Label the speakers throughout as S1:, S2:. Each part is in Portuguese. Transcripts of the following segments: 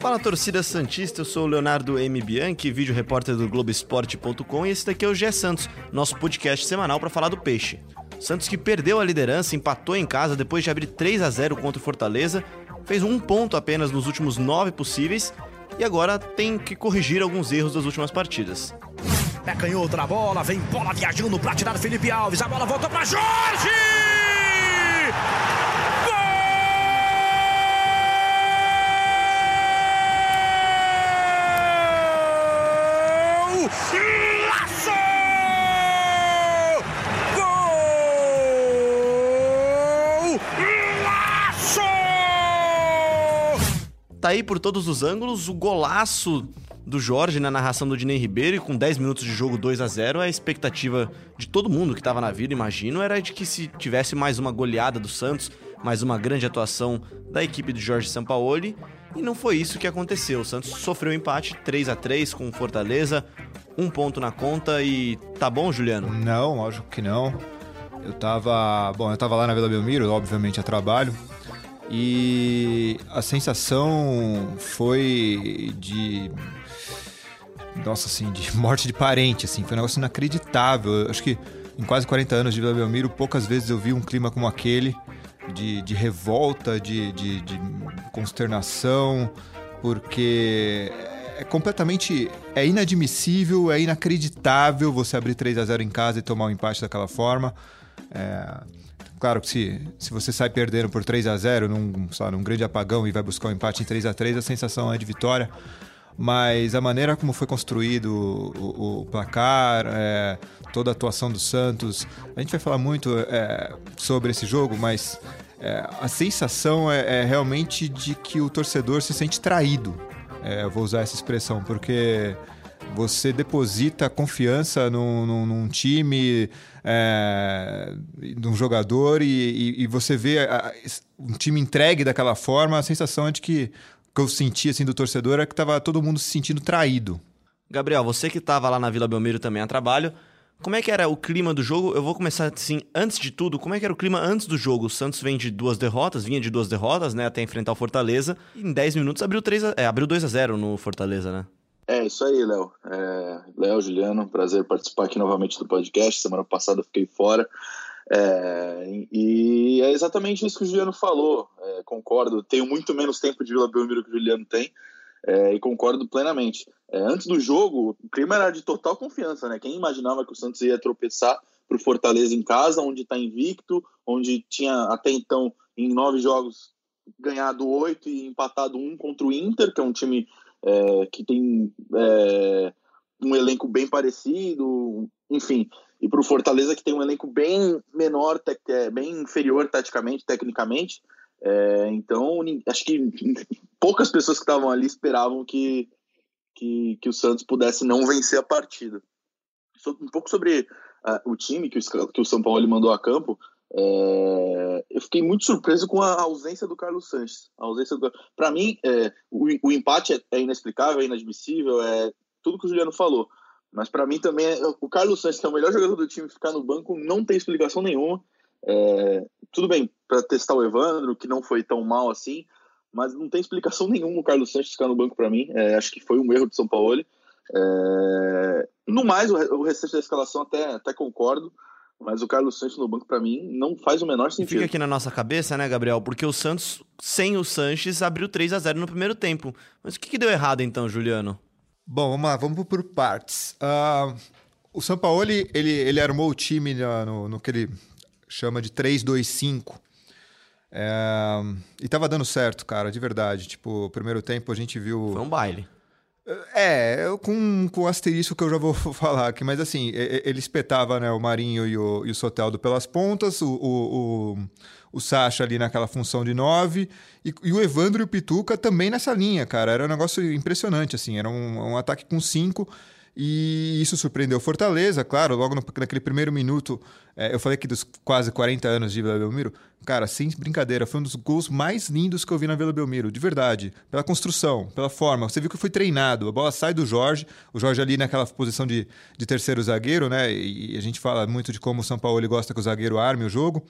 S1: Fala torcida Santista, eu sou o Leonardo M. Bianchi, vídeo repórter do Globoesporte.com e esse daqui é o Gé Santos, nosso podcast semanal para falar do peixe. Santos que perdeu a liderança, empatou em casa depois de abrir 3 a 0 contra o Fortaleza, fez um ponto apenas nos últimos nove possíveis e agora tem que corrigir alguns erros das últimas partidas.
S2: É canhoto na bola, vem bola viajando pra tirar Felipe Alves, a bola voltou pra Jorge!
S1: Tá aí por todos os ângulos o golaço do Jorge na narração do Dinei Ribeiro e com 10 minutos de jogo 2 a 0 a expectativa de todo mundo que estava na vida, imagino, era de que se tivesse mais uma goleada do Santos, mais uma grande atuação da equipe do Jorge Sampaoli, e não foi isso que aconteceu. O Santos sofreu um empate 3 a 3 com Fortaleza, um ponto na conta e tá bom, Juliano?
S3: Não, lógico que não. Eu tava, bom, eu tava lá na Vila Belmiro, obviamente a trabalho, e a sensação foi de. Nossa, assim, de morte de parente, assim. Foi um negócio inacreditável. Eu acho que em quase 40 anos de Vila Belmiro, poucas vezes eu vi um clima como aquele, de, de revolta, de, de, de consternação, porque é completamente. É inadmissível, é inacreditável você abrir 3 a 0 em casa e tomar um empate daquela forma. É, Claro que se, se você sai perdendo por 3 a 0 num, sabe, num grande apagão e vai buscar um empate em 3 a 3 a sensação é de vitória. Mas a maneira como foi construído o, o placar, é, toda a atuação do Santos, a gente vai falar muito é, sobre esse jogo, mas é, a sensação é, é, realmente de que o torcedor se sente traído. É, vou usar essa expressão, porque você deposita confiança num, num, num time, é, num jogador e, e, e você vê a, um time entregue daquela forma, a sensação é de que, que eu senti assim, do torcedor é que estava todo mundo se sentindo traído.
S1: Gabriel, você que estava lá na Vila Belmiro também a trabalho, como é que era o clima do jogo? Eu vou começar assim, antes de tudo, como é que era o clima antes do jogo? O Santos vem de duas derrotas, vinha de duas derrotas, né, até enfrentar o Fortaleza, e em 10 minutos abriu 3 a, é, abriu 2 a 0 no Fortaleza, né?
S4: É isso aí, Léo. É, Léo, Juliano, prazer participar aqui novamente do podcast. Semana passada eu fiquei fora. É, e é exatamente isso que o Juliano falou. É, concordo. Tenho muito menos tempo de Vila Belmiro que o Juliano tem. É, e concordo plenamente. É, antes do jogo, o clima era de total confiança, né? Quem imaginava que o Santos ia tropeçar para o Fortaleza em casa, onde está invicto, onde tinha até então, em nove jogos, ganhado oito e empatado um contra o Inter, que é um time é, que tem é, um elenco bem parecido, enfim. E para o Fortaleza, que tem um elenco bem menor, é, bem inferior taticamente, tecnicamente. É, então, acho que poucas pessoas que estavam ali esperavam que, que, que, o Santos pudesse não vencer a partida. Um pouco sobre uh, o time que o, que o São Paulo mandou a campo. É, eu fiquei muito surpreso com a ausência do Carlos Sanches. A ausência do para mim, é, o, o, empate é, é, inexplicável, é inadmissível, é tudo que o Juliano falou. Mas para mim também é, o Carlos Sanches, que é o melhor jogador do time, ficar no banco não tem explicação nenhuma. É, tudo bem para testar o Evandro, que não foi tão mal assim, mas não tem explicação nenhuma o Carlos Sanches ficar no banco para mim. É, acho que foi um erro de São Paulo. no mais, o, restante da escalação até, até concordo. Mas o Carlos Santos no banco, para mim, não faz o menor sentido.
S1: Fica aqui na nossa cabeça, né, Gabriel? Porque o Santos, sem o Sanches, abriu 3 a 0 no primeiro tempo. Mas o que, que deu errado então, Juliano?
S3: Bom, vamos lá, vamos por partes. Uh, o Sampaoli, ele, ele armou o time no, no que ele chama de 3-2-5. É, e tava dando certo, cara, de verdade. Tipo, o primeiro tempo a gente viu.
S1: Foi um baile.
S3: É, com, com o asterisco que eu já vou falar aqui, mas assim, ele espetava né, o Marinho e o, e o Soteldo pelas pontas, o, o, o, o Sacha ali naquela função de nove, e, e, o Evandro e o Pituca também nessa linha, cara. Era um negócio impressionante, assim, era um, um ataque com cinco. E isso surpreendeu Fortaleza, claro, logo no, naquele primeiro minuto, é, eu falei que dos quase 40 anos de Vila Belmiro, Cara, sem brincadeira, foi um dos gols mais lindos que eu vi na Vila Belmiro, de verdade. Pela construção, pela forma. Você viu que foi treinado. A bola sai do Jorge, o Jorge ali naquela posição de, de terceiro zagueiro, né? E a gente fala muito de como o São Paulo gosta que o zagueiro arme o jogo.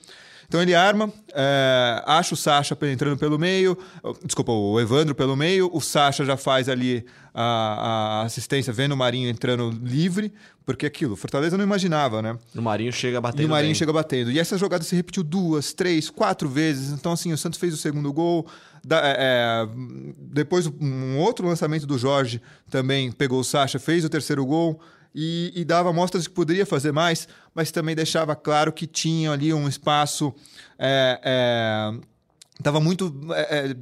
S3: Então ele arma, é, acha o Sacha entrando pelo meio, desculpa, o Evandro pelo meio, o Sacha já faz ali a, a assistência, vendo o Marinho entrando livre, porque aquilo, Fortaleza não imaginava, né?
S1: O Marinho chega batendo.
S3: E o Marinho
S1: bem.
S3: chega batendo. E essa jogada se repetiu duas, três, quatro vezes. Então, assim, o Santos fez o segundo gol. Da, é, é depois, um outro lançamento do Jorge também pegou o Sacha, fez o terceiro gol e, e, dava mostras que poderia fazer mais, mas também deixava claro que tinha ali um espaço. É, é, tava muito é,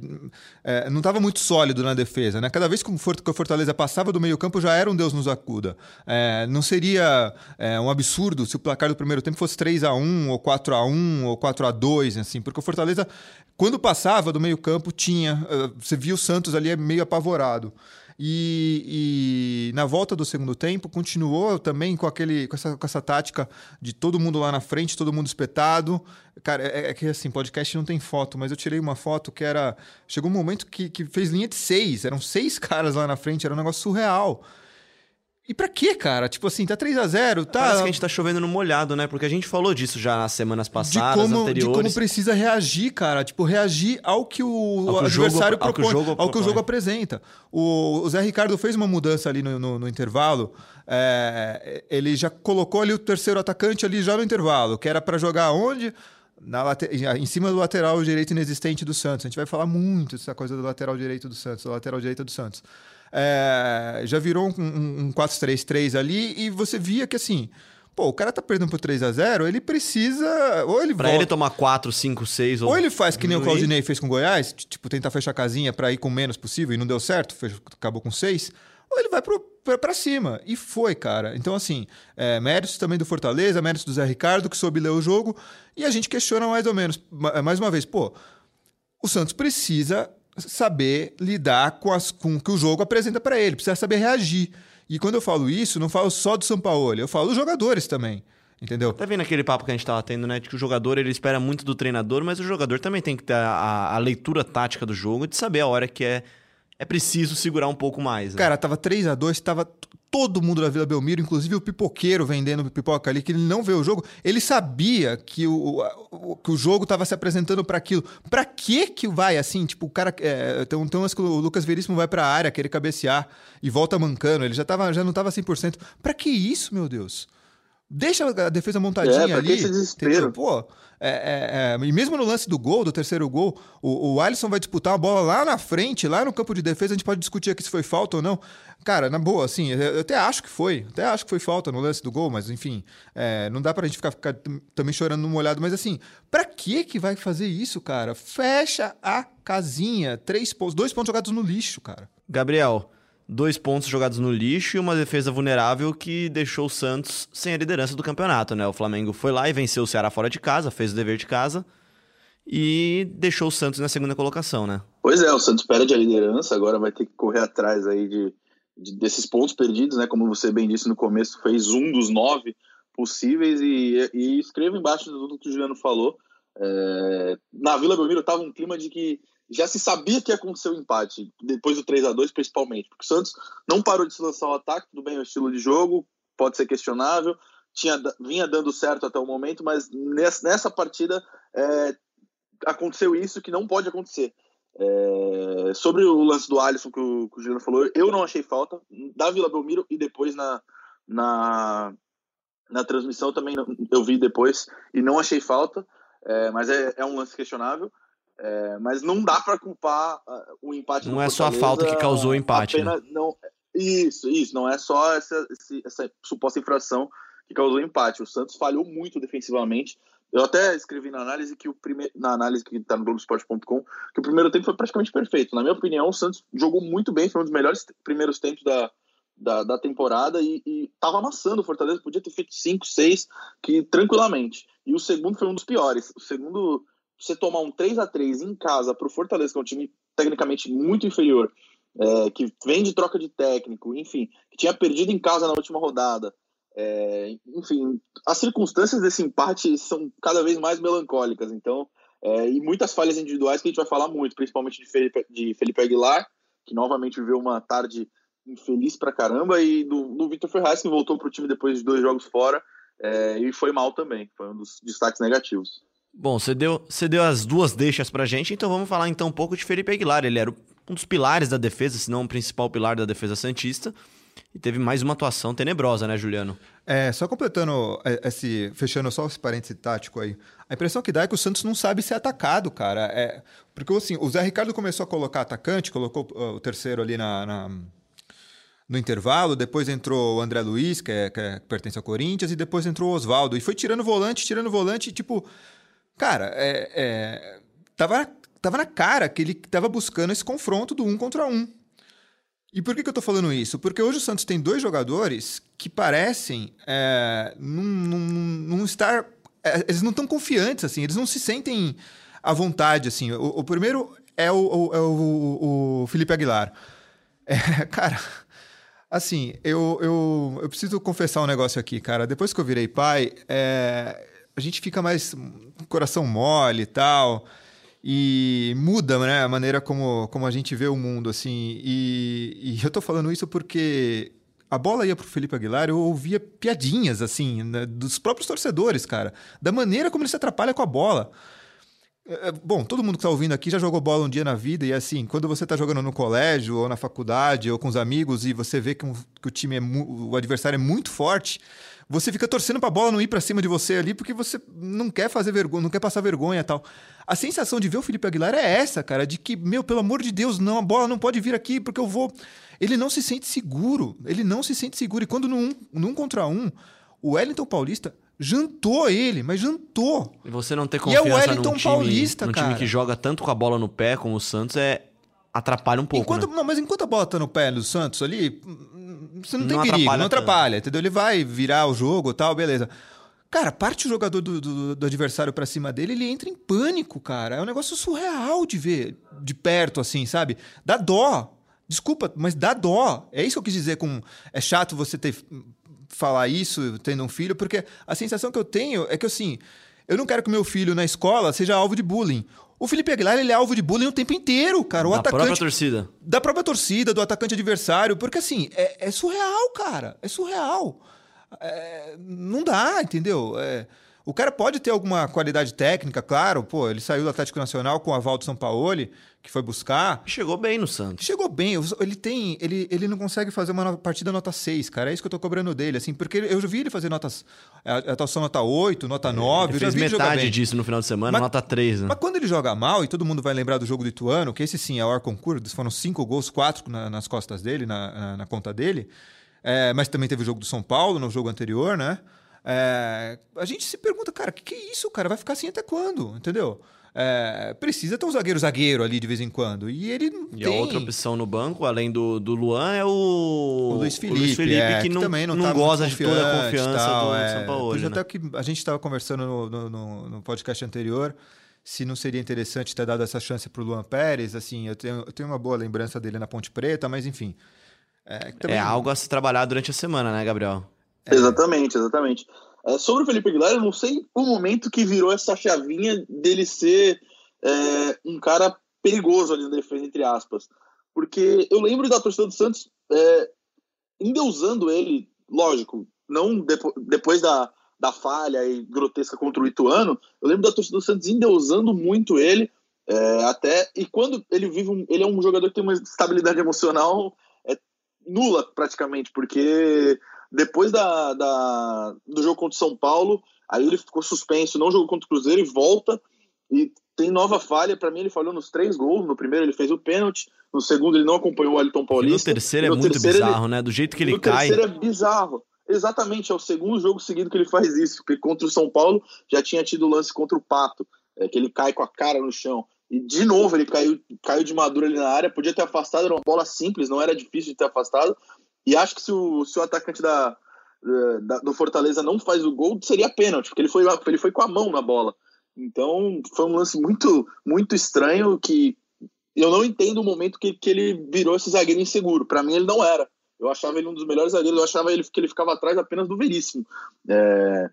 S3: é, é não estava muito sólido na defesa né? Cada vez que o Fortaleza passava do meio campo já era um Deus nos acuda. É, não seria é, um absurdo se o placar do primeiro tempo fosse 3 a 1 ou 4 a 1 ou 4 a 2 assim porque o Fortaleza quando passava do meio campo tinha eh, você via o Santos ali meio apavorado e, e, na volta do segundo tempo continuou também com, aquele, com, essa, com essa tática de todo mundo lá na frente, todo mundo espetado. Cara, é, é, que assim, podcast não tem foto, mas eu tirei uma foto que era. Chegou um momento que, que fez linha de seis, eram seis caras lá na frente, era um negócio surreal. E pra quê, cara? Tipo assim, tá 3 a 0 tá...
S1: Parece que a gente tá chovendo no molhado, né? Porque a gente falou disso já nas semanas passadas,
S3: de como,
S1: anteriores.
S3: De como precisa reagir, cara. Tipo, reagir ao que o ao que adversário
S1: jogo,
S3: propõe,
S1: ao que o jogo,
S3: ao que o jogo apresenta. O, o, Zé Ricardo fez uma mudança ali no, no, no intervalo. É, ele já colocou ali o terceiro atacante ali já no intervalo, que era para jogar onde? Na em cima do lateral direito inexistente do Santos. A gente vai falar muito dessa coisa do lateral direito do Santos, da lateral direita do Santos é, já virou um, um, um 4-3-3 ali e você via que assim. Pô, o cara tá perdendo por 3 a 0 ele precisa. Ou ele
S1: Pra
S3: volta,
S1: ele tomar 4, 5, 6
S3: ou. Ou ele faz que nem o Claudinei fez com o Goiás, tipo, tentar fechar a casinha pra ir com menos possível e não deu certo, fez, acabou com 6. Ou ele vai pro, pra, pra cima. E foi, cara. Então, assim, é, méritos também do Fortaleza, méritos do Zé Ricardo, que soube ler o jogo. E a gente questiona mais ou menos, mais uma vez, pô, o Santos precisa saber lidar com, as, com o que o jogo apresenta para ele, precisa saber reagir. E quando eu falo isso, não falo só do São Paulo, eu falo dos jogadores também. Entendeu?
S1: Tá vendo aquele papo que a gente tava tendo, né? De que o jogador ele espera muito do treinador, mas o jogador também tem que ter a, a leitura tática do jogo de saber a hora que é, é preciso segurar um pouco mais. Né?
S3: Cara, tava 3 a 2 tava todo mundo da Vila Belmiro, inclusive o pipoqueiro vendendo pipoca ali, que ele não vê o jogo, ele sabia que o, o que o jogo estava se apresentando para aquilo. Para que que vai assim? Tipo, o cara. É, tem, tem umas que o Lucas Veríssimo vai para a área, querer cabecear e volta mancando, ele já, tava, já não estava 100%. Para que isso, meu Deus? Deixa a defesa montadinha
S4: é,
S3: ali.
S4: Esse desespero.
S3: Pô, é, é, é, e mesmo no lance do gol, do terceiro gol, o, o Alisson vai disputar a bola lá na frente, lá no campo de defesa. A gente pode discutir aqui se foi falta ou não. Cara, na boa, assim, eu até acho que foi. Até acho que foi falta no lance do gol, mas enfim, é, não dá pra gente ficar, ficar também chorando no molhado. Mas assim, pra que que vai fazer isso, cara? Fecha a casinha. Três pontos, dois pontos jogados no lixo, cara.
S1: Gabriel, dois pontos jogados no lixo e uma defesa vulnerável que deixou o Santos sem a liderança do campeonato, né? O Flamengo foi lá e venceu o Ceará fora de casa, fez o dever de casa e deixou o Santos na segunda colocação, né?
S4: Pois é, o Santos perde a liderança, agora vai ter que correr atrás aí de, de desses pontos perdidos, né? Como você bem disse no começo, fez um dos nove possíveis e, e escreva embaixo tudo que o Juliano falou. É, na Vila Belmiro tava um clima de que já se sabia que ia acontecer o empate, depois do 3 a 2 principalmente, porque o Santos não parou de se lançar o ataque, tudo bem, o estilo de jogo pode ser questionável, tinha, vinha dando certo até o momento, mas nessa, nessa partida é, aconteceu isso que não pode acontecer. É, sobre o lance do Alisson que o, que o Juliano falou, eu não achei falta, da Vila Belmiro e depois na, na, na transmissão também eu vi depois e não achei falta, é, mas é, é um lance questionável. É, mas não dá para culpar uh, o empate.
S1: Não é só a falta que causou o empate. Apenas,
S4: né? não, isso, isso. Não é só essa, essa suposta infração que causou o empate. O Santos falhou muito defensivamente. Eu até escrevi na análise que o primeiro, na análise que está no Globoesporte.com, que o primeiro tempo foi praticamente perfeito. Na minha opinião, o Santos jogou muito bem, foi um dos melhores primeiros tempos da, da, da temporada e, estava amassando o Fortaleza, podia ter feito 5, 6, que tranquilamente. E o segundo foi um dos piores. O segundo você tomar um 3 a 3 em casa para o Fortaleza, que é um time tecnicamente muito inferior, é, que vem de troca de técnico, enfim, que tinha perdido em casa na última rodada. É, enfim, as circunstâncias desse empate são cada vez mais melancólicas. Então, É, e muitas falhas individuais que a gente vai falar muito, principalmente de Felipe, de Felipe Aguilar, que novamente viveu uma tarde infeliz pra caramba, e do, do Vitor Ferraz, que voltou pro time depois de dois jogos fora, é, e foi mal também, foi um dos destaques negativos.
S1: Bom, você deu, você deu as duas deixas pra gente, então vamos falar então um pouco de Felipe Aguilar. Ele era um dos pilares da defesa, se não o principal pilar da defesa Santista. E teve mais uma atuação tenebrosa, né, Juliano?
S3: É, só completando esse. Fechando só esse parêntese tático aí. A impressão que dá é que o Santos não sabe ser atacado, cara. É, porque assim, o Zé Ricardo começou a colocar atacante, colocou o terceiro ali na, na no intervalo, depois entrou o André Luiz, que, é, que, é, que pertence ao Corinthians, e depois entrou o Oswaldo. E foi tirando volante, tirando volante, tipo. Cara, é, é, tava, tava na cara que ele tava buscando esse confronto do um contra um. E por que, que eu tô falando isso? Porque hoje o Santos tem dois jogadores que parecem é, não, estar. É, eles não estão confiantes, assim, eles não se sentem à vontade, assim. O, o primeiro é o, o, é o, Felipe Aguilar. É, cara, assim, eu, eu, eu preciso confessar um negócio aqui, cara. Depois que eu virei pai, é, a gente fica mais coração mole e tal. E muda né, a maneira como, como a gente vê o mundo, assim. E, e eu tô falando isso porque a bola ia pro Felipe Aguilar, eu ouvia piadinhas, assim, né, dos próprios torcedores, cara. Da maneira como ele se atrapalha com a bola. É, é, bom, todo mundo que está ouvindo aqui já jogou bola um dia na vida, e assim, quando você está jogando no colégio, ou na faculdade, ou com os amigos, e você vê que, um, que o time é o adversário é muito forte, você fica torcendo para a bola não ir para cima de você ali, porque você não quer fazer vergonha, não quer passar vergonha e tal. A sensação de ver o Felipe Aguilar é essa, cara, de que, meu, pelo amor de Deus, não, a bola não pode vir aqui, porque eu vou. Ele não se sente seguro, ele não se sente seguro. E quando num, num contra um, o Wellington Paulista jantou ele, mas jantou.
S1: E você não ter confiança
S3: e é o Wellington
S1: num time,
S3: Paulista,
S1: num
S3: cara.
S1: time que joga tanto com a bola no pé como o Santos é atrapalha um pouco,
S3: enquanto,
S1: né?
S3: Não, mas enquanto a bola tá no pé do Santos ali, você não tem não perigo, não atrapalha, entendeu? Ele vai virar o jogo e tal, beleza. Cara, parte o jogador do, do, do adversário para cima dele, ele entra em pânico, cara. É um negócio surreal de ver de perto, assim, sabe? Dá dó. Desculpa, mas dá dó. É isso que eu quis dizer com. É chato você ter falar isso tendo um filho, porque a sensação que eu tenho é que assim, eu não quero que meu filho na escola seja alvo de bullying. O Felipe Aguilar ele é alvo de bullying o tempo inteiro, cara. O
S1: da
S3: atacante,
S1: própria torcida.
S3: Da própria torcida, do atacante adversário. Porque assim, é, é surreal, cara. É surreal. É, não dá, entendeu? É, o cara pode ter alguma qualidade técnica, claro. Pô, ele saiu do Atlético Nacional com o aval do São Paulo, que foi buscar.
S1: Chegou bem no Santos.
S3: Chegou bem. Ele tem. Ele, ele não consegue fazer uma partida nota 6, cara. É isso que eu tô cobrando dele, assim, porque eu já vi ele fazer notas. A atuação nota 8, nota 9.
S1: Ele fez metade disso no final de semana, mas, nota 3, né?
S3: Mas quando ele joga mal, e todo mundo vai lembrar do jogo do Ituano, que esse sim é o Arconcur, foram cinco gols, quatro na, nas costas dele, na, na, na conta dele. É, mas também teve o jogo do São Paulo no jogo anterior, né? É, a gente se pergunta, cara, o que, que é isso, cara? Vai ficar assim até quando? Entendeu? É, precisa ter um zagueiro zagueiro ali de vez em quando. E ele não
S1: e
S3: tem.
S1: a outra opção no banco, além do, do Luan, é o, o
S3: Luiz Felipe, o Luiz Felipe
S1: é, que, não, que também não, não tá goza de toda a confiança tal, do é, São Paulo. Né?
S3: Até que a gente estava conversando no, no, no, podcast anterior se não seria interessante ter dado essa chance para o Luan Pérez. Assim, eu tenho, eu tenho uma boa lembrança dele na Ponte Preta, mas enfim.
S1: É, também... é algo a se trabalhar durante a semana, né, Gabriel?
S4: É. Exatamente, exatamente. É, sobre o Felipe Aguilar, eu não sei o momento que virou essa chavinha dele ser é, um cara perigoso ali na defesa, entre aspas. Porque eu lembro da torcida do Santos é, endeusando ele, lógico, não depo depois da, da falha e grotesca contra o Ituano, eu lembro da torcida do Santos endeusando muito ele, é, até, e quando ele vive, um, ele é um jogador que tem uma estabilidade emocional é, nula praticamente, porque depois da, da, do jogo contra o São Paulo, aí ele ficou suspenso, não jogou contra o Cruzeiro e volta e tem nova falha. Para mim, ele falhou nos três gols. No primeiro, ele fez o pênalti. No segundo, ele não acompanhou o Elton Paulista.
S1: E no terceiro é no muito terceiro, bizarro, ele... né? Do jeito que ele
S4: no
S1: cai.
S4: No terceiro é bizarro. Exatamente, é o segundo jogo seguido que ele faz isso. Porque contra o São Paulo já tinha tido lance contra o Pato, é, que ele cai com a cara no chão. E de novo ele caiu, caiu de madura ali na área. Podia ter afastado, era uma bola simples, não era difícil de ter afastado. E acho que se o, se o atacante da, da, do Fortaleza não faz o gol, seria pênalti, porque ele foi, ele foi com a mão na bola. Então foi um lance muito, muito estranho que eu não entendo o momento que, que ele virou esse zagueiro inseguro. Para mim, ele não era. Eu achava ele um dos melhores zagueiros, eu achava ele, que ele ficava atrás apenas do Veríssimo. É,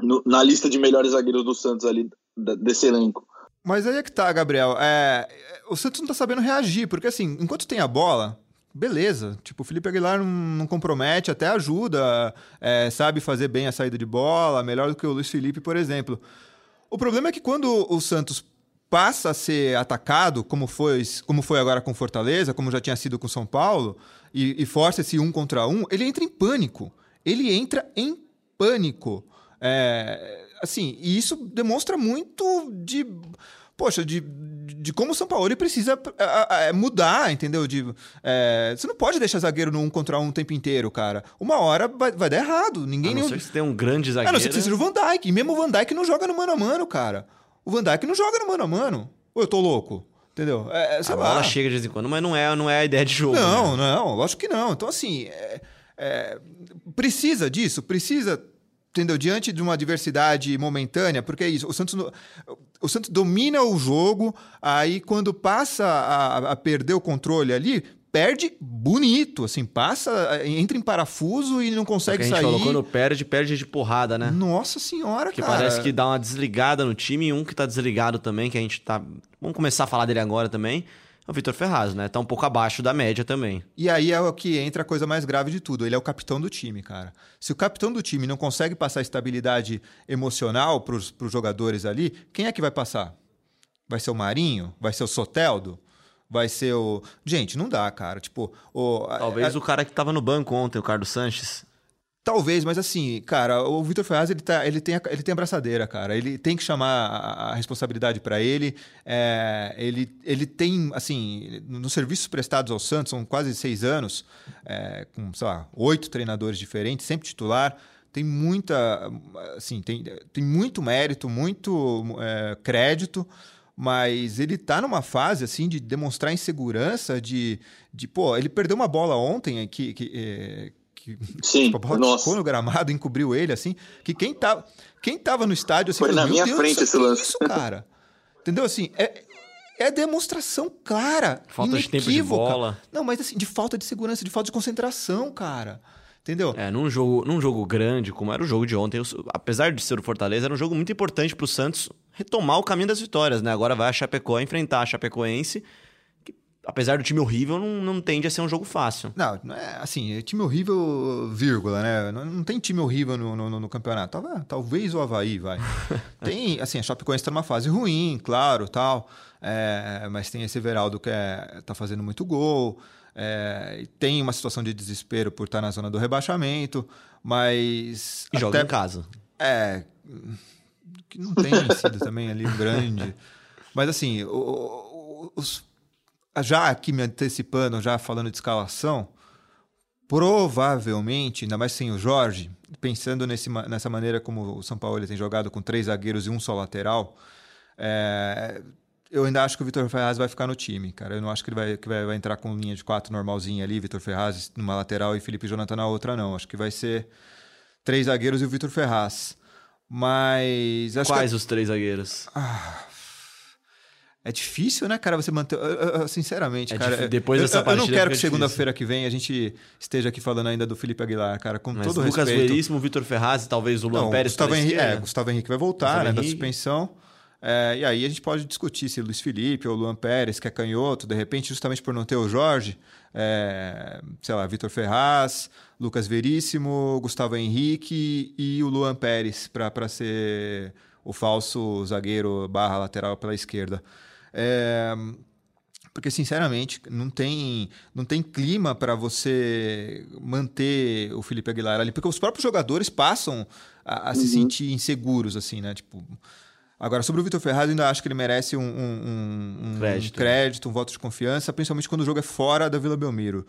S4: no, na lista de melhores zagueiros do Santos ali, desse elenco.
S3: Mas aí é que tá, Gabriel. É, o Santos não tá sabendo reagir, porque assim, enquanto tem a bola, beleza. Tipo, o Felipe Aguilar não, não compromete, até ajuda, é, sabe fazer bem a saída de bola, melhor do que o Luiz Felipe, por exemplo. O problema é que quando o Santos passa a ser atacado, como foi, como foi agora com Fortaleza, como já tinha sido com São Paulo, e, e força esse um contra um, ele entra em pânico. Ele entra em pânico. É, assim, e isso demonstra muito de poxa, de, de como o São Paulo precisa é, é, mudar, entendeu? De, é, você não pode deixar zagueiro no um contra um o tempo inteiro, cara. Uma hora vai, vai dar errado. Ninguém
S1: a não
S3: nenhum...
S1: ser que você um grande zagueiro. A não ser
S3: que você seja o Van Dijk. E mesmo o Van Dijk não joga no mano a mano, cara. O Van Dijk não joga no mano a mano. Ou eu tô louco? Entendeu? É,
S1: a bola chega de vez em quando, mas não é, não é a ideia de jogo.
S3: Não, né? não, lógico que não. Então, assim, é, é, precisa disso, precisa entendeu? Diante de uma adversidade momentânea, porque é isso, o Santos, o Santos domina o jogo, aí quando passa a, a perder o controle ali, perde bonito, assim, passa, entra em parafuso e não consegue
S1: a
S3: gente sair.
S1: Falou, quando perde, perde de porrada, né?
S3: Nossa senhora,
S1: que
S3: cara.
S1: parece que dá uma desligada no time e um que tá desligado também, que a gente tá. Vamos começar a falar dele agora também o Vitor Ferraz, né? Tá um pouco abaixo da média também.
S3: E aí é o que entra a coisa mais grave de tudo. Ele é o capitão do time, cara. Se o capitão do time não consegue passar estabilidade emocional para os jogadores ali, quem é que vai passar? Vai ser o Marinho? Vai ser o Soteldo? Vai ser o. Gente, não dá, cara. Tipo, o.
S1: Talvez a... o cara que tava no banco ontem, o Carlos Sanches.
S3: Talvez, mas assim, cara, o Vitor Ferraz ele, tá, ele, tem a, ele tem a braçadeira, cara. Ele tem que chamar a, a responsabilidade para ele. É, ele. Ele tem, assim, nos serviços prestados ao Santos, são quase seis anos, é, com, sei lá, oito treinadores diferentes, sempre titular. Tem muita. Assim, tem, tem muito mérito, muito é, crédito mas ele tá numa fase assim de demonstrar insegurança, de, de pô, ele perdeu uma bola ontem que, que, é, que
S4: Sim, tipo, a bola
S3: ficou no gramado, encobriu ele, assim, que quem tava, quem tava no estádio, assim,
S4: Foi na minha
S3: Deus,
S4: frente esse lance.
S3: Isso, cara. Entendeu? Assim, é, é demonstração clara,
S1: Falta de tempo de bola.
S3: Não, mas assim, de falta de segurança, de falta de concentração, cara. Entendeu?
S1: É, num jogo, num jogo grande, como era o jogo de ontem, apesar de ser o Fortaleza, era um jogo muito importante pro Santos retomar o caminho das vitórias, né? Agora vai a Chapecó enfrentar a Chapecoense apesar do time horrível, não, não tende a ser um jogo fácil.
S3: Não, não é assim, é time horrível, vírgula, né? Não, não tem time horrível no, no, no campeonato. Talvez o Havaí, vai. tem, assim, a Chapecoense está numa fase ruim, claro, tal. É, mas tem esse Everaldo que é, tá fazendo muito gol. É, tem uma situação de desespero por estar tá na zona do rebaixamento, mas.
S1: E joga em casa.
S3: É. Que não tem sido também ali grande. Mas assim, o, os já aqui me antecipando, já falando de escalação, provavelmente, ainda mais sem o Jorge, pensando nesse, nessa maneira como o São Paulo tem jogado com três zagueiros e um só lateral, é, eu ainda acho que o Vitor Ferraz vai ficar no time, cara. Eu não acho que ele vai, que vai, vai entrar com linha de quatro normalzinha ali, Vitor Ferraz numa lateral e Felipe Jonathan na outra, não. Acho que vai ser três zagueiros e o Vitor Ferraz. Mas.
S1: Quais
S3: que...
S1: os três zagueiros?
S3: Ah, é difícil, né, cara, você manter. Sinceramente,
S1: é
S3: cara.
S1: Depois dessa
S3: eu,
S1: partida.
S3: Eu não quero que segunda-feira que vem a gente esteja aqui falando ainda do Felipe Aguilar, cara. Com
S1: Mas
S3: todo
S1: Lucas
S3: respeito.
S1: Veríssimo, Vitor Ferraz e talvez o Luan não, Pérez.
S3: Gustavo Henrique, é, Gustavo Henrique vai voltar, Gustavo né, Henrique. da suspensão. É, e aí a gente pode discutir se Luiz Felipe ou Luan Pérez, que é canhoto, de repente, justamente por não ter o Jorge, é, sei lá, Vitor Ferraz, Lucas Veríssimo, Gustavo Henrique e o Luan Pérez para ser o falso zagueiro barra lateral pela esquerda. É, porque sinceramente não tem não tem clima para você manter o Felipe Aguilar ali, porque os próprios jogadores passam a, a uhum. se sentir inseguros assim, né? Tipo, agora sobre o Vitor Ferraz eu ainda acho que ele merece um, um, um crédito. um crédito, um voto de confiança, principalmente quando o jogo é fora da Vila Belmiro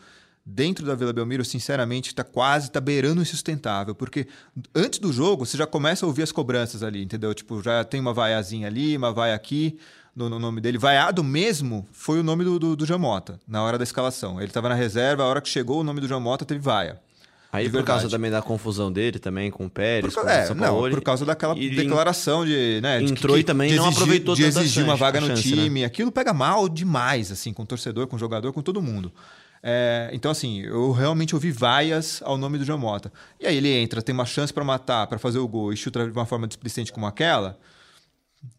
S3: dentro da Vila Belmiro, sinceramente, está quase, está beirando o insustentável, porque antes do jogo você já começa a ouvir as cobranças ali, entendeu? Tipo, já tem uma vaiazinha ali, uma vaia aqui, no, no, nome dele. Vaiado mesmo foi o nome do, do, do Jamota, na hora da escalação. Ele estava na reserva, a hora que chegou o nome do Jamota teve vaia.
S1: Aí de por verdade. causa também da confusão dele também com o Pérez,
S3: por,
S1: com
S3: é, não, por causa daquela declaração de, né,
S1: entrou
S3: de
S1: e também não exigir, aproveitou
S3: de exigir uma vaga
S1: no
S3: chance,
S1: né?
S3: time. Né? Aquilo pega mal demais assim com o torcedor, com o jogador, com todo mundo. É, então, assim, eu realmente ouvi vaias ao nome do Jamota. E aí ele entra, tem uma chance para matar, para fazer o gol e chuta de uma forma displicente como aquela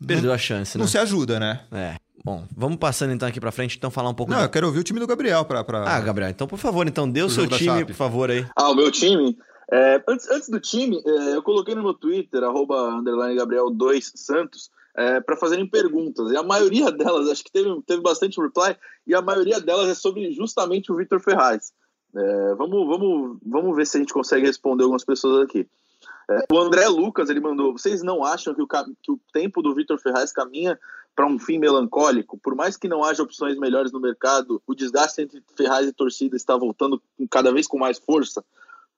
S1: Perdeu a chance, né?
S3: Não se ajuda, né?
S1: É. Bom, vamos passando então aqui pra frente, então falar um pouco...
S3: Não,
S1: do-
S3: eu quero ouvir o time do Gabriel pra... pra...
S1: Ah, Gabriel, então por favor, então dê o seu time, por favor, aí.
S4: Ah, o meu time? É, antes, antes do time, é, eu coloquei no meu Twitter, arroba underline Gabriel 2 Santos, é, para fazerem perguntas. E a maioria delas, acho que teve, teve bastante reply, e a maioria delas é sobre justamente o Vitor Ferraz. É, vamos, vamos, vamos ver se a gente consegue responder algumas pessoas aqui. O André Lucas, ele mandou, vocês não acham que o, que o tempo do Vitor Ferraz caminha para um fim melancólico? Por mais que não haja opções melhores no mercado, o desgaste entre Ferraz e torcida está voltando cada vez com mais força?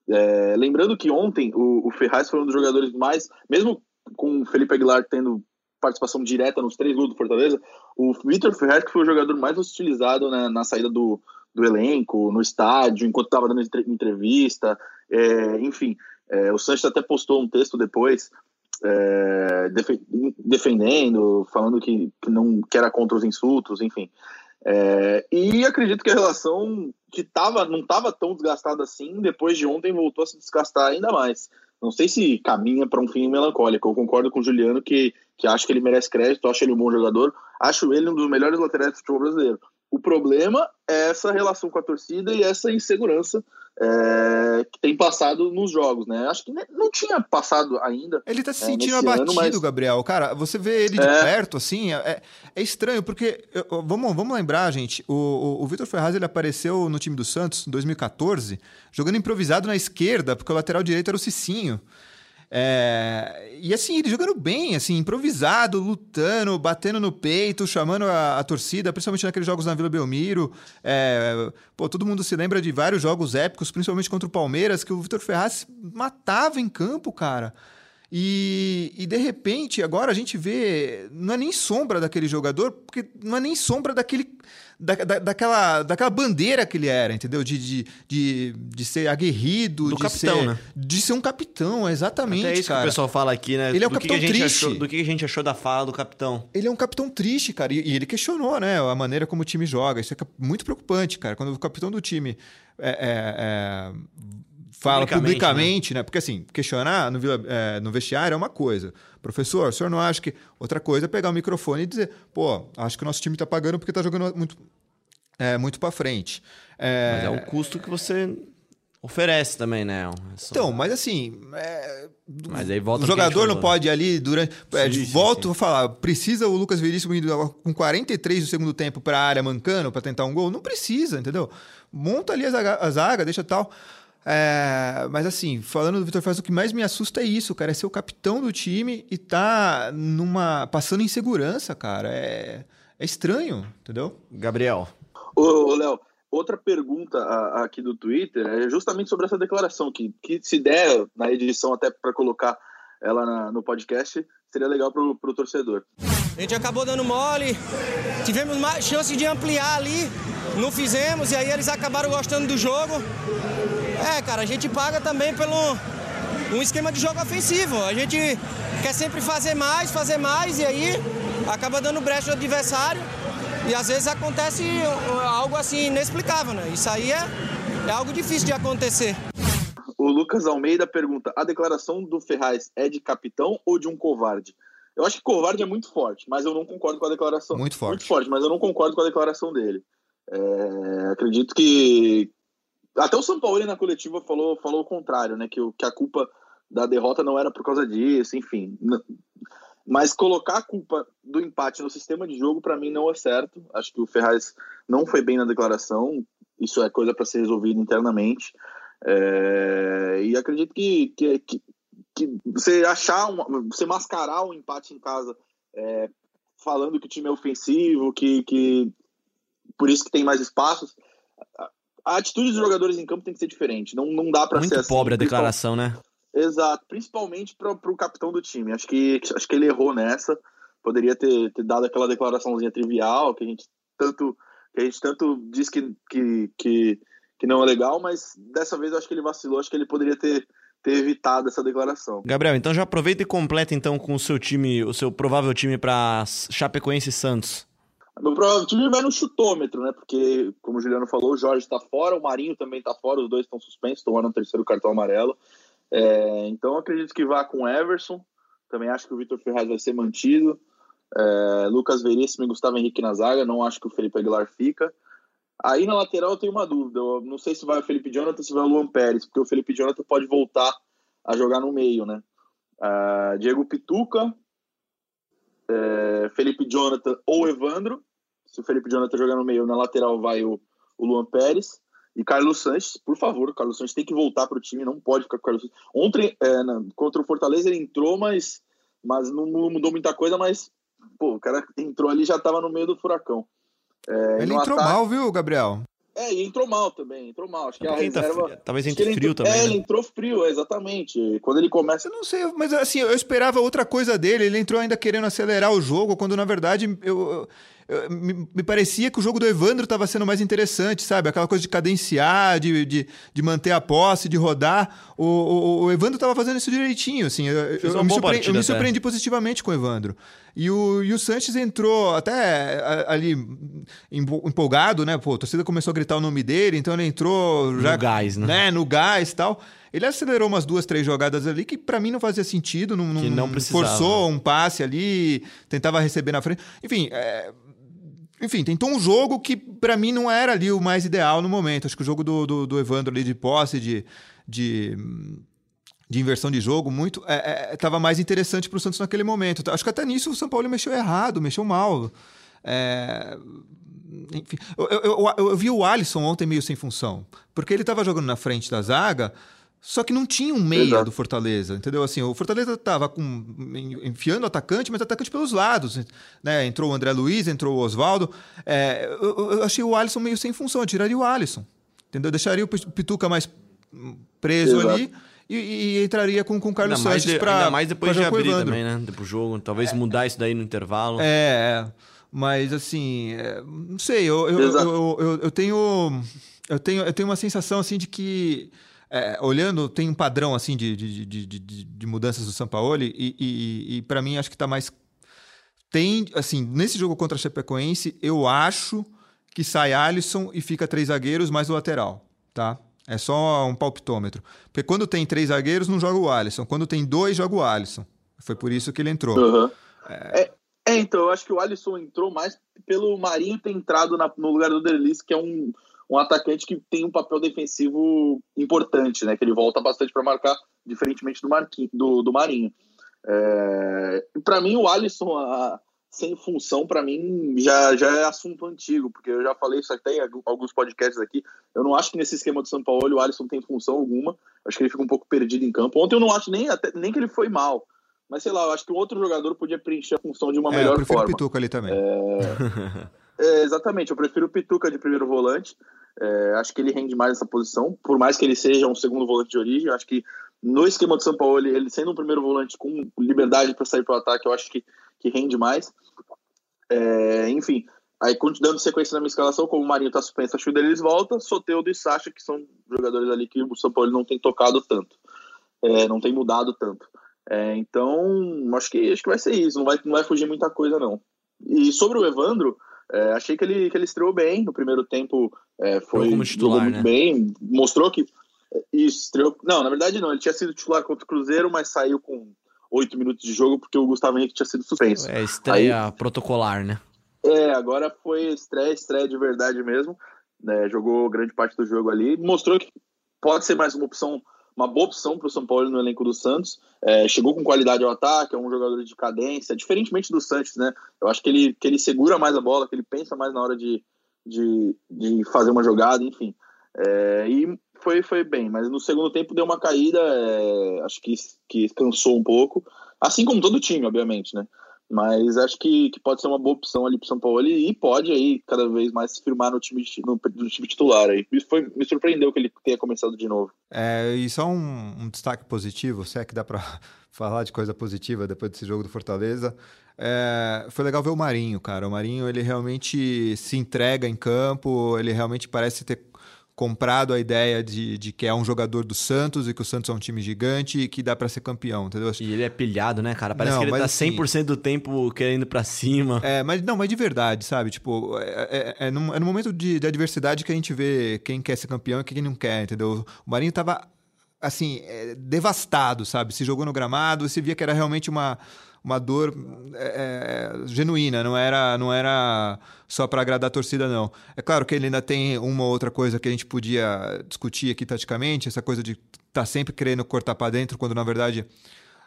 S4: É, lembrando que ontem o, o Ferraz foi um dos jogadores mais, mesmo com o Felipe Aguilar tendo participação direta nos três gols do Fortaleza, o Vitor Ferraz que foi o jogador mais hostilizado na, na saída do, do elenco, no estádio, enquanto estava dando entre- entrevista, é, enfim. É, o Sanches até postou um texto depois é, defe- defendendo, falando que, que não que era contra os insultos, enfim. É, e acredito que a relação que tava, não estava tão desgastada assim, depois de ontem voltou a se desgastar ainda mais. Não sei se caminha para um fim melancólico. Eu concordo com o Juliano que, que acho que ele merece crédito, acho ele um bom jogador, acho ele um dos melhores laterais do futebol brasileiro. O problema é essa relação com a torcida e essa insegurança é, que tem passado nos jogos, né? Acho que não tinha passado ainda.
S3: Ele tá se
S4: É,
S3: sentindo
S4: nesse
S3: abatido,
S4: ano, mas-
S3: Gabriel. Cara, você vê ele de
S4: É.
S3: perto, assim, é, é estranho, porque. vamos, vamos lembrar, gente. O, o, o Vitor Ferraz ele apareceu no time do Santos em 2014, jogando improvisado na esquerda, porque o lateral direito era o Cicinho. É, e assim, ele jogando bem, assim, improvisado, lutando, batendo no peito, chamando a, a torcida, principalmente naqueles jogos na Vila Belmiro. É, pô, todo mundo se lembra de vários jogos épicos, principalmente contra o Palmeiras, que o Vitor Ferraz matava em campo, cara. E, e de repente, agora a gente vê. Não é nem sombra daquele jogador, porque não é nem sombra daquele. Da, da- daquela, daquela bandeira que ele era, entendeu? De, de, de, de ser aguerrido,
S1: Do
S3: de
S1: capitão,
S3: ser.
S1: né?
S3: De ser um capitão, exatamente.
S1: Até isso
S3: cara.
S1: que o pessoal fala aqui, né?
S3: Ele é um
S1: do que, que
S3: capitão
S1: gente
S3: triste.
S1: achou, do que que a gente achou da fala do capitão.
S3: Ele é um capitão triste, cara. E, e ele questionou, né? A maneira como o time joga. Isso é muito preocupante, cara. Quando o capitão do time é, é, é, fala
S1: Publicamente,
S3: publicamente, né? Porque assim, questionar no, é, no vestiário é uma coisa. Professor, o senhor não acha que. Outra coisa é pegar o microfone e dizer, pô, acho que o nosso time tá pagando porque tá jogando muito, é, muito pra frente. É,
S1: Mas é um custo que você oferece também, né? É só-
S3: Então, mas assim. é,
S1: Mas aí volta
S3: o jogador não
S1: né?
S3: pode ir ali durante. é,
S1: Sim,
S3: de
S1: sim,
S3: volto
S1: sim.
S3: a falar, precisa o Lucas Veríssimo ir com 43 do segundo tempo para a área mancando para tentar um gol? Não precisa, entendeu? Monta ali a zaga, a zaga deixa tal. É, mas assim, falando do Vitor Ferraz, o que mais me assusta é isso, cara. É ser o capitão do time e tá numa. passando insegurança, cara. É, é estranho, entendeu?
S1: Gabriel.
S4: Ô, ô, Léo, outra pergunta a- aqui do Twitter é justamente sobre essa declaração, que, que se der na edição até para colocar ela na- no podcast, seria legal pro, pro torcedor.
S5: A gente acabou dando mole, tivemos mais chance de ampliar ali, não fizemos e aí eles acabaram gostando do jogo. É, cara, a gente paga também pelo um esquema de jogo ofensivo. A gente quer sempre fazer mais, fazer mais e aí acaba dando brecha ao adversário e às vezes acontece uh, algo assim inexplicável, né? Isso aí é, é algo difícil de acontecer.
S4: O Lucas Almeida pergunta: a declaração do Ferraz é de capitão ou de um covarde? Eu acho que covarde é muito forte, mas eu não concordo com a declaração.
S3: Muito forte.
S4: Muito forte, mas eu não concordo com a declaração dele. É, acredito que até o São Paulo na coletiva falou, falou o contrário, né? Que, que a culpa da derrota não era por causa disso, enfim. Mas colocar a culpa do empate no sistema de jogo, para mim, não é certo. Acho que o Ferraz não foi bem na declaração. Isso é coisa para ser resolvida internamente. É, e acredito que, que, que, que você achar, uma, você mascarar um empate em casa, é, falando que o time é ofensivo, que, que por isso que tem mais espaços. A, atitude dos jogadores em campo tem que ser diferente. Não, não dá para ser assim.
S1: pobre a declaração, né?
S4: Exato, principalmente para o capitão do time. Acho que, acho que ele errou nessa. Poderia ter, ter dado aquela declaraçãozinha trivial que a gente tanto, que a gente tanto diz que, que, que, que não é legal, mas dessa vez eu acho que ele vacilou. Acho que ele poderia ter, ter evitado essa declaração.
S1: Gabriel, então já aproveita e completa então com o seu time, o seu provável time para Chapecoense e Santos.
S4: Meu provável time vai no chutômetro, né? Porque, como o Juliano falou, o Jorge está fora, o Marinho também está fora, os dois estão suspensos, tomaram o terceiro cartão amarelo. É, então, acredito que vá com o Everson. Também acho que o Vitor Ferraz vai ser mantido. É, Lucas Veríssimo e Gustavo Henrique na zaga, não acho que o Felipe Aguilar fica. Aí na lateral eu tenho uma dúvida, eu não sei se vai o Felipe Jonathan se vai o Luan Pérez, porque o Felipe Jonathan pode voltar a jogar no meio, né? Uh, Diego Pituca, é, Felipe Jonathan ou Evandro. Se o Felipe Jonathan jogar no meio, na lateral vai o, o Luan Pérez. E Carlos Sanches, por favor, o Carlos Sanches tem que voltar para o time, não pode ficar com o Carlos Sanches. Ontem, é, na, contra o Fortaleza, ele entrou, mas, mas não mudou muita coisa, mas pô, o cara entrou ali já estava no meio do furacão.
S3: É, ele entrou ataque... mal, viu, Gabriel?
S4: É, e entrou mal também, entrou mal. Acho que a
S1: tá
S4: reserva.
S1: Tá Talvez entre frio
S4: entrou...
S1: também.
S4: É,
S1: né?
S4: ele entrou frio, exatamente. Quando ele começa.
S3: Eu não sei, mas assim, eu esperava outra coisa dele. Ele entrou ainda querendo acelerar o jogo, quando na verdade eu, me, me, parecia que o jogo do Evandro estava sendo mais interessante, sabe? Aquela coisa de cadenciar, de, de, de manter a posse, de rodar. O, o, o Evandro estava fazendo isso direitinho, assim. Eu, eu, eu me, surpre... eu me surpreendi positivamente com o Evandro. E o, e o Sanches entrou até ali empolgado, né? Pô, a torcida começou a gritar o nome dele, então ele entrou já.
S1: No gás, né?
S3: né? No gás e tal. Ele acelerou umas duas, três jogadas ali que para mim não fazia sentido, não,
S1: não
S3: forçou um passe ali, tentava receber na frente. Enfim, é, enfim, tentou um jogo que para mim não era ali o mais ideal no momento. Acho que o jogo do, do, do Evandro ali de posse, de, de, de inversão de jogo, muito estava é, é, mais interessante para o Santos naquele momento. Acho que até nisso o São Paulo mexeu errado, mexeu mal. É, enfim, eu, eu, eu, eu, vi o Alisson ontem meio sem função, porque ele estava jogando na frente da zaga, só que não tinha um meia Exato. do Fortaleza, entendeu? Assim, o Fortaleza estava com, enfiando atacante, mas atacante pelos lados. Né? Entrou o André Luiz, entrou o Oswaldo. É, eu, eu, achei o Alisson meio sem função, eu tiraria o Alisson. Entendeu? Deixaria o Pituca mais preso Exato. ali e, e, entraria com, com o Carlos ainda Sanches para.
S1: Ainda mais depois de abrir também, né? Depois do jogo. Talvez é, mudar isso daí no intervalo.
S3: É, é. Mas assim, é, não sei, eu, eu, eu, eu, eu tenho. Eu tenho, eu tenho uma sensação assim de que é, olhando, tem um padrão assim de, de, de, de, de mudanças do Sampaoli e, e, e para mim acho que está mais. Tem, assim, nesse jogo contra a Chapecoense, eu acho que sai Alisson e fica três zagueiros mais o lateral, tá? É só um palpitômetro. Porque quando tem três zagueiros, não joga o Alisson. Quando tem dois, joga o Alisson. Foi por isso que ele entrou.
S4: Uhum. É... É, é... então, eu acho que o Alisson entrou mais pelo Marinho ter entrado na, no lugar do Derlis, que é um, um atacante que tem um papel defensivo importante, né? Que ele volta bastante para marcar, diferentemente do, Marquinhos, do, do Marinho. É... Para mim, o Alisson a... sem função, para mim, já, já é assunto antigo, porque eu já falei isso até em alguns podcasts aqui. Eu não acho que nesse esquema do São Paulo o Alisson tem função alguma. Acho que ele fica um pouco perdido em campo. Ontem eu não acho nem, até, nem que ele foi mal. Mas sei lá, eu acho que um outro jogador podia preencher a função de uma
S3: é,
S4: melhor
S3: eu
S4: forma.
S3: O Pituca ali também.
S4: É... é, exatamente, eu prefiro o Pituca de primeiro volante. É, acho que ele rende mais essa posição, por mais que ele seja um segundo volante de origem. Acho que no esquema do São Paulo, ele, ele sendo um primeiro volante com liberdade para sair para o ataque, eu acho que, que rende mais. É, enfim, aí dando sequência na minha escalação, como o Marinho está suspenso, acho que deles volta, Soteudo e Sacha, que são jogadores ali que o São Paulo não tem tocado tanto, é, não tem mudado tanto. É, então, acho que, acho que vai ser isso, não vai, não vai fugir muita coisa, não. E sobre o Evandro, é, achei que ele, que ele estreou bem no primeiro tempo. É, foi
S1: como titular,
S4: muito
S1: né?
S4: bem, mostrou que isso, estreou. Não, na verdade não. Ele tinha sido titular contra o Cruzeiro, mas saiu com oito minutos de jogo porque o Gustavo Henrique tinha sido suspenso.
S1: É estreia Aí, protocolar, né?
S4: É, agora foi estreia, estreia de verdade mesmo. Né, jogou grande parte do jogo ali. Mostrou que pode ser mais uma opção uma boa opção para o São Paulo no elenco do Santos. É, chegou com qualidade ao ataque, é um jogador de cadência, diferentemente do Santos, né? Eu acho que ele, que ele segura mais a bola, que ele pensa mais na hora de, de, de fazer uma jogada, enfim. É, e foi, foi bem, mas no segundo tempo deu uma caída, é, acho que, que cansou um pouco, assim como todo time, obviamente, né? Mas acho que, que pode ser uma boa opção ali para o São Paulo e pode aí cada vez mais se firmar no time, no, no time titular aí. Me, foi, me surpreendeu que ele tenha começado de novo.
S3: É, e só um, um destaque positivo, se é que dá para falar de coisa positiva depois desse jogo do Fortaleza. É, foi legal ver o Marinho, cara. O Marinho ele realmente se entrega em campo, ele realmente parece ter comprado a ideia de, de que é um jogador do Santos e que o Santos é um time gigante e que dá para ser campeão, entendeu?
S1: E ele é pilhado, né, cara? Parece não, que ele tá assim, 100% do tempo querendo pra cima.
S3: É, mas não, mas de verdade, sabe? Tipo, é, é, é, no, é no momento de, de adversidade que a gente vê quem quer ser campeão e quem não quer, entendeu? O Marinho tava assim, é, devastado, sabe? Se jogou no gramado, você via que era realmente uma, uma dor é, é genuína, não era, não era só para agradar a torcida, não. É claro que ele ainda tem uma outra coisa que a gente podia discutir aqui taticamente, essa coisa de estar tá sempre querendo cortar para dentro, quando na verdade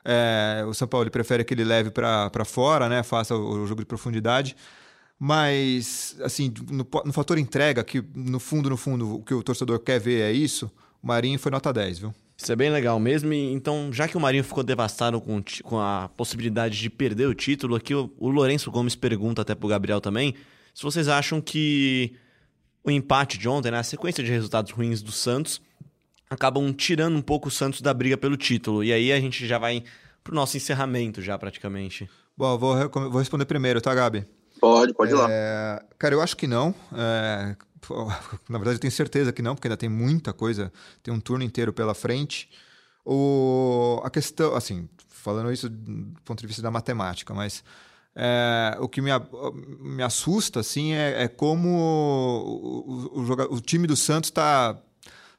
S3: é, o São Paulo prefere que ele leve para fora, né? Faça o, o jogo de profundidade. Mas, assim, no, no, fator entrega, que no fundo, no fundo, o que o torcedor quer ver é isso, Marinho foi nota 10, viu?
S1: Isso é bem legal mesmo. E, então, já que o Marinho ficou devastado com, com a possibilidade de perder o título, aqui o, o Lourenço Gomes pergunta até pro Gabriel também, se vocês acham que o empate de ontem, né, a sequência de resultados ruins do Santos, acabam tirando um pouco o Santos da briga pelo título. E aí a gente já vai pro nosso encerramento já praticamente.
S3: Bom, vou, vou responder primeiro, tá, Gabi?
S4: Pode, pode ir lá.
S3: É, cara, eu acho que não. É, na verdade, eu tenho certeza que não, porque ainda tem muita coisa, tem um turno inteiro pela frente. O, a questão, assim, falando isso do ponto de vista da matemática, mas é, o que me, me assusta assim é, é como o, o, o, time do Santos está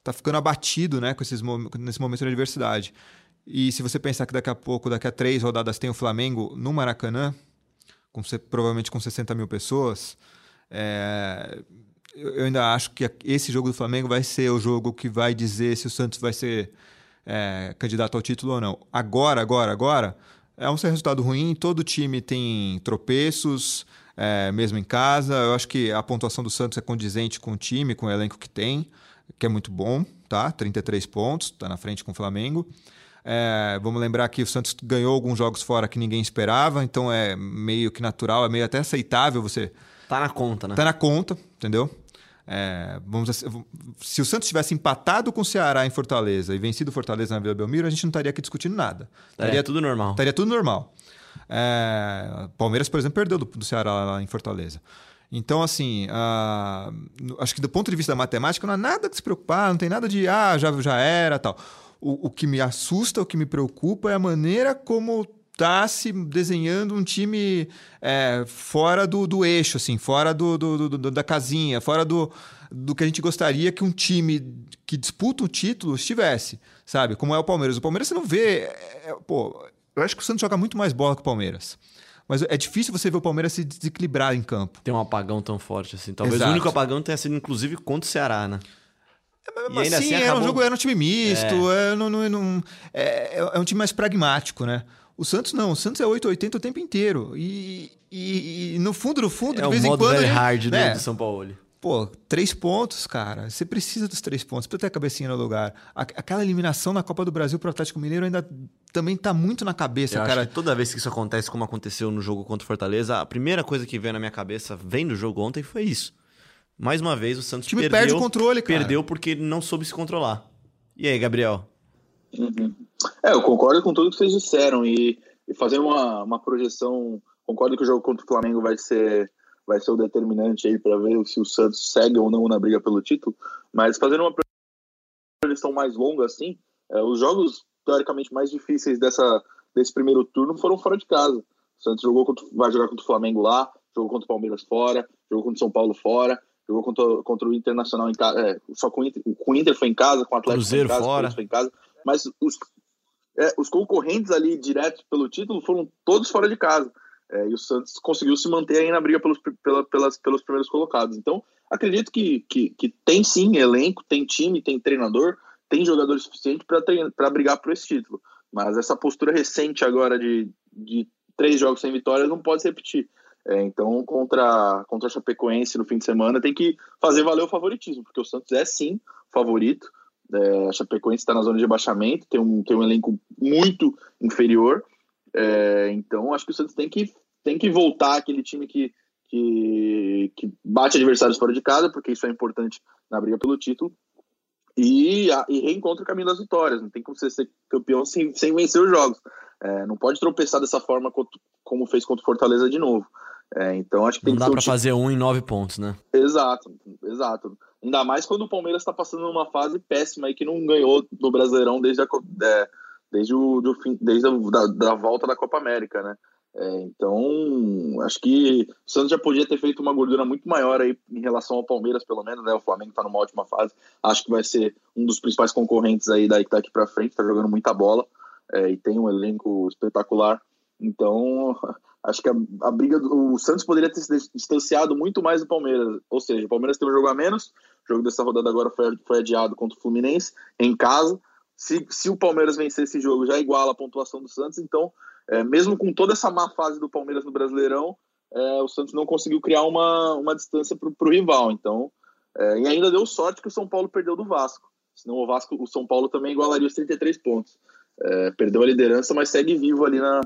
S3: tá ficando abatido né, com esses, nesse momento de adversidade. E se você pensar que daqui a pouco, daqui a três rodadas, tem o Flamengo no Maracanã, com, provavelmente com 60 mil pessoas, é, eu ainda acho que esse jogo do Flamengo vai ser o jogo que vai dizer se o Santos vai ser é, candidato ao título ou não. Agora, agora, agora, é um resultado ruim, todo time tem tropeços, é, mesmo em casa. Eu acho que a pontuação do Santos é condizente com o time, com o elenco que tem, que é muito bom, tá? 33 pontos, está na frente com o Flamengo. É, vamos lembrar que o Santos ganhou alguns jogos fora que ninguém esperava, então é meio que natural, é meio até aceitável você.
S1: Tá na conta, né?
S3: Tá na conta, entendeu? É, vamos, se o Santos tivesse empatado com o Ceará em Fortaleza e vencido o Fortaleza na Vila Belmiro, a gente não estaria aqui discutindo nada.
S1: Estaria tudo normal.
S3: Estaria tudo normal. É, Palmeiras, por exemplo, perdeu do, do Ceará lá em Fortaleza. Então, assim, uh, acho que do ponto de vista da matemática não há nada de se preocupar, não tem nada de, ah, já, já era tal. O, o que me assusta, o que me preocupa é a maneira como está se desenhando um time é, fora do, do eixo, assim, fora do, do, do, da casinha, fora do, do que a gente gostaria que um time que disputa o título estivesse, sabe? Como é o Palmeiras. O Palmeiras você não vê. É, é, pô, eu acho que o Santos joga muito mais bola que o Palmeiras. Mas é difícil você ver o Palmeiras se desequilibrar em campo.
S1: Tem um apagão tão forte assim. Talvez Exato. o único apagão tenha sido, inclusive, contra o Ceará, né?
S3: É, mas, assim, assim, era acabou... um jogo, era um time misto, é. É, não, não, não, é, é um time mais pragmático, né? O Santos não, o Santos é 880 o tempo inteiro. E, e, e no fundo, no fundo,
S1: é
S3: de vez em quando.
S1: É o modo hard né? do São Paulo.
S3: Pô, três pontos, cara. Você precisa dos três pontos para ter a cabecinha no lugar. Aquela eliminação na Copa do Brasil pro Atlético Mineiro ainda também tá muito na cabeça,
S1: Eu
S3: cara.
S1: toda vez que isso acontece, como aconteceu no jogo contra o Fortaleza, a primeira coisa que veio na minha cabeça, vendo o jogo ontem, foi isso. Mais uma vez, o Santos o time perdeu,
S3: perde o controle, cara.
S1: Perdeu porque não soube se controlar. E aí, Gabriel?
S4: Uhum. É, eu concordo com tudo que vocês disseram. E, e fazendo uma, uma projeção, concordo que o jogo contra o Flamengo vai ser vai ser o determinante aí para ver se o Santos segue ou não na briga pelo título. Mas fazendo uma projeção mais longa assim, é, os jogos teoricamente mais difíceis dessa desse primeiro turno foram fora de casa. O Santos jogou contra, vai jogar contra o Flamengo lá, jogou contra o Palmeiras fora, jogou contra o São Paulo fora, jogou contra, contra o Internacional em casa, é, só com o Inter, com o Inter foi em casa, com o Atlético
S1: Cruzeiro
S4: foi em casa,
S1: fora.
S4: foi em casa, mas os, é, os concorrentes ali diretos pelo título foram todos fora de casa. É, e o Santos conseguiu se manter aí na briga pelos, pela, pelas, pelos primeiros colocados. Então, acredito que, que, que, tem sim elenco, tem time, tem treinador, tem jogador suficiente para brigar por esse título. Mas essa postura recente agora de, de três jogos sem vitórias não pode se repetir. É, então, contra, contra a Chapecoense no fim de semana, tem que fazer valer o favoritismo, porque o Santos é sim favorito. É, a Chapecoense está na zona de rebaixamento, tem um, tem um elenco muito inferior. É, então, acho que o Santos tem que, tem que voltar aquele time que, que, que bate adversários fora de casa, porque isso é importante na briga pelo título. E, e reencontra o caminho das vitórias. Não tem como você ser campeão sem, sem vencer os jogos. É, não pode tropeçar dessa forma como fez contra o Fortaleza de novo. É, então acho que
S1: não dá para fazer um em nove pontos, né?
S4: Exato, exato. Ainda mais quando o Palmeiras está passando numa fase péssima e que não ganhou no Brasileirão desde a, é, desde o do fim, desde a da, da, volta da Copa América, né? É, então, acho que o Santos já podia ter feito uma gordura muito maior aí em relação ao Palmeiras, pelo menos, né? O Flamengo está numa ótima fase. Acho que vai ser um dos principais concorrentes aí daqui para frente, está jogando muita bola é, e tem um elenco espetacular. Então, acho que a, a briga do o Santos poderia ter se distanciado muito mais do Palmeiras. Ou seja, o Palmeiras tem um jogo a menos. O jogo dessa rodada agora foi, foi adiado contra o Fluminense em casa. Se, se o Palmeiras vencer esse jogo, já iguala a pontuação do Santos. Então, é, mesmo com toda essa má fase do Palmeiras no Brasileirão, é, o Santos não conseguiu criar uma, uma distância para o rival. Então, é, e ainda deu sorte que o São Paulo perdeu do Vasco. Senão o Vasco, o São Paulo também igualaria os 33 pontos. É, perdeu a liderança, mas segue vivo ali na,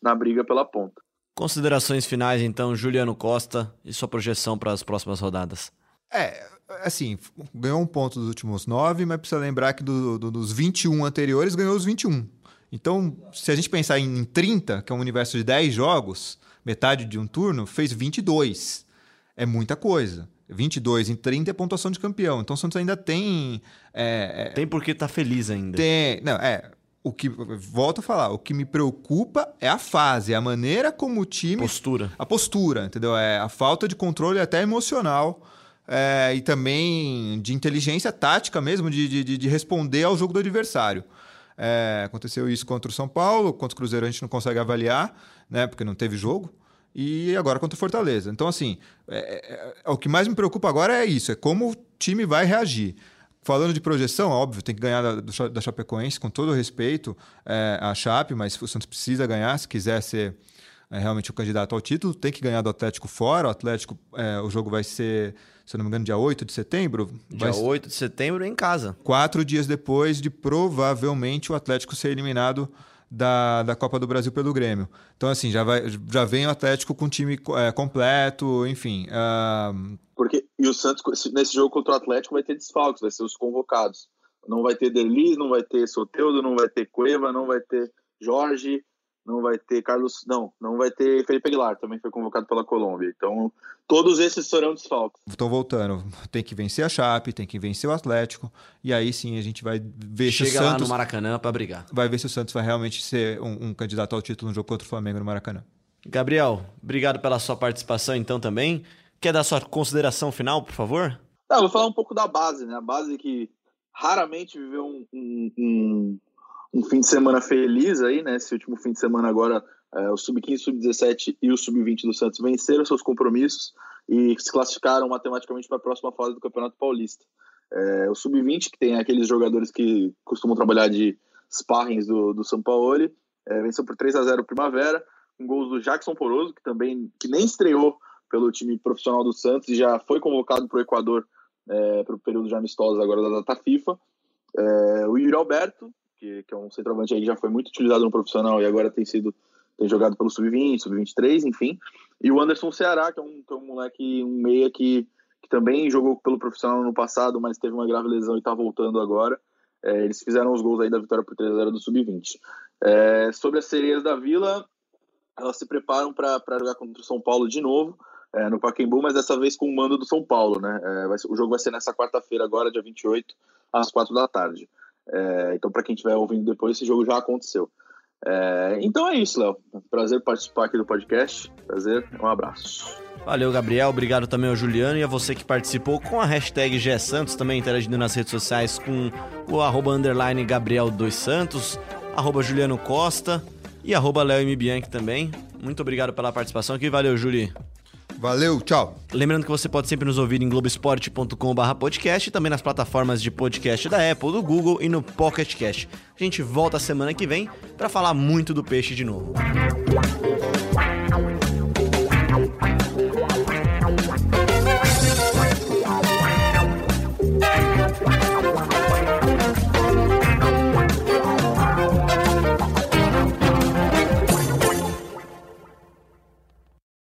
S4: na briga pela ponta.
S1: Considerações finais, então, Juliano Costa e sua projeção para as próximas rodadas.
S3: É, assim, ganhou um ponto dos últimos nove, mas precisa lembrar que do, do, dos 21 anteriores ganhou os 21. Então, se a gente pensar em 30, que é um universo de 10 jogos, metade de um turno, fez 22. É muita coisa. 22 em 30 é pontuação de campeão. Então o Santos ainda tem. É,
S1: é, tem porque tá feliz ainda.
S3: Tem. Não, é o que volto a falar, o que me preocupa é a fase, é a maneira como o time
S1: postura,
S3: a postura, entendeu? É a falta de controle até emocional é, e também de inteligência tática mesmo de, de, de responder ao jogo do adversário. É, aconteceu isso contra o São Paulo, contra o Cruzeiro a gente não consegue avaliar, né? Porque não teve jogo. E agora contra o Fortaleza. Então, assim, é, é, é o que mais me preocupa agora é isso: é como o time vai reagir. Falando de projeção, óbvio, tem que ganhar da, da Chapecoense, com todo o respeito é, à Chape, mas o Santos precisa ganhar se quiser ser é, realmente o candidato ao título. Tem que ganhar do Atlético fora. O Atlético, é, o jogo vai ser, se eu não me engano, dia 8 de setembro.
S1: Dia vai 8 de setembro em casa.
S3: Quatro dias depois de provavelmente o Atlético ser eliminado da, da Copa do Brasil pelo Grêmio. Então, assim, já, vai, já vem o Atlético com o time é, completo, enfim. Uh...
S4: Porque, e o Santos, nesse jogo contra o Atlético, vai ter desfalques, vai ser os convocados. Não vai ter Derlis, não vai ter Soteudo, não vai ter Cueva, não vai ter Jorge, não vai ter Carlos, não, não vai ter Felipe Aguilar, também foi convocado pela Colômbia. Então, todos esses serão desfalques.
S3: Estão voltando. Tem que vencer a Chape, tem que vencer o Atlético, e aí sim a gente vai ver
S1: Chega
S3: se o Santos
S1: lá no Maracanã para brigar.
S3: Vai ver se o Santos vai realmente ser um, um, candidato ao título no jogo contra o Flamengo no Maracanã.
S1: Gabriel, obrigado pela sua participação então também. Quer dar sua consideração final, por favor?
S4: Ah, vou falar um pouco da base, né? A base que raramente viveu um, um um fim de semana feliz aí, né? Esse último fim de semana agora, é, o Sub-15, Sub-17 e o Sub-20 do Santos venceram seus compromissos e se classificaram matematicamente para a próxima fase do Campeonato Paulista. É, o Sub-20, que tem aqueles jogadores que costumam trabalhar de sparrings do, do São Paulo, é, venceu por 3 a 0 Primavera, com gols do Jackson Poroso, que também que nem estreou pelo time profissional do Santos e já foi convocado para o Equador é, para o período de amistosos agora da data FIFA. É, o Yuri Alberto, que, que é um centroavante aí que já foi muito utilizado no profissional e agora tem sido tem jogado pelo sub-20, sub-23, enfim. E o Anderson Ceará, que é um, que é um moleque, um meia que, que também jogou pelo profissional no passado, mas teve uma grave lesão e está voltando agora. É, eles fizeram os gols aí da vitória por 3 a 0 do sub-20. É, sobre as sereias da Vila, elas se preparam para jogar contra o São Paulo de novo. É, no Pacaembu, mas dessa vez com o mando do São Paulo, né? É, ser, o jogo vai ser nessa quarta-feira agora, dia 28, às 4 da tarde. É, então, para quem estiver ouvindo depois, esse jogo já aconteceu. É, então é isso, Léo. Prazer participar aqui do podcast. Prazer, um abraço.
S1: Valeu, Gabriel. Obrigado também ao Juliano e a você que participou com a hashtag GSantos, também interagindo nas redes sociais com o arroba underline Gabriel dos Santos, arroba Juliano Costa e arroba Léo M. Bianchi também. Muito obrigado pela participação aqui. Valeu, Juli.
S3: Valeu, tchau.
S1: Lembrando que você pode sempre nos ouvir em globesport.com/podcast e também nas plataformas de podcast da Apple, do Google e no Pocket Cast. A gente volta semana que vem para falar muito do peixe de novo.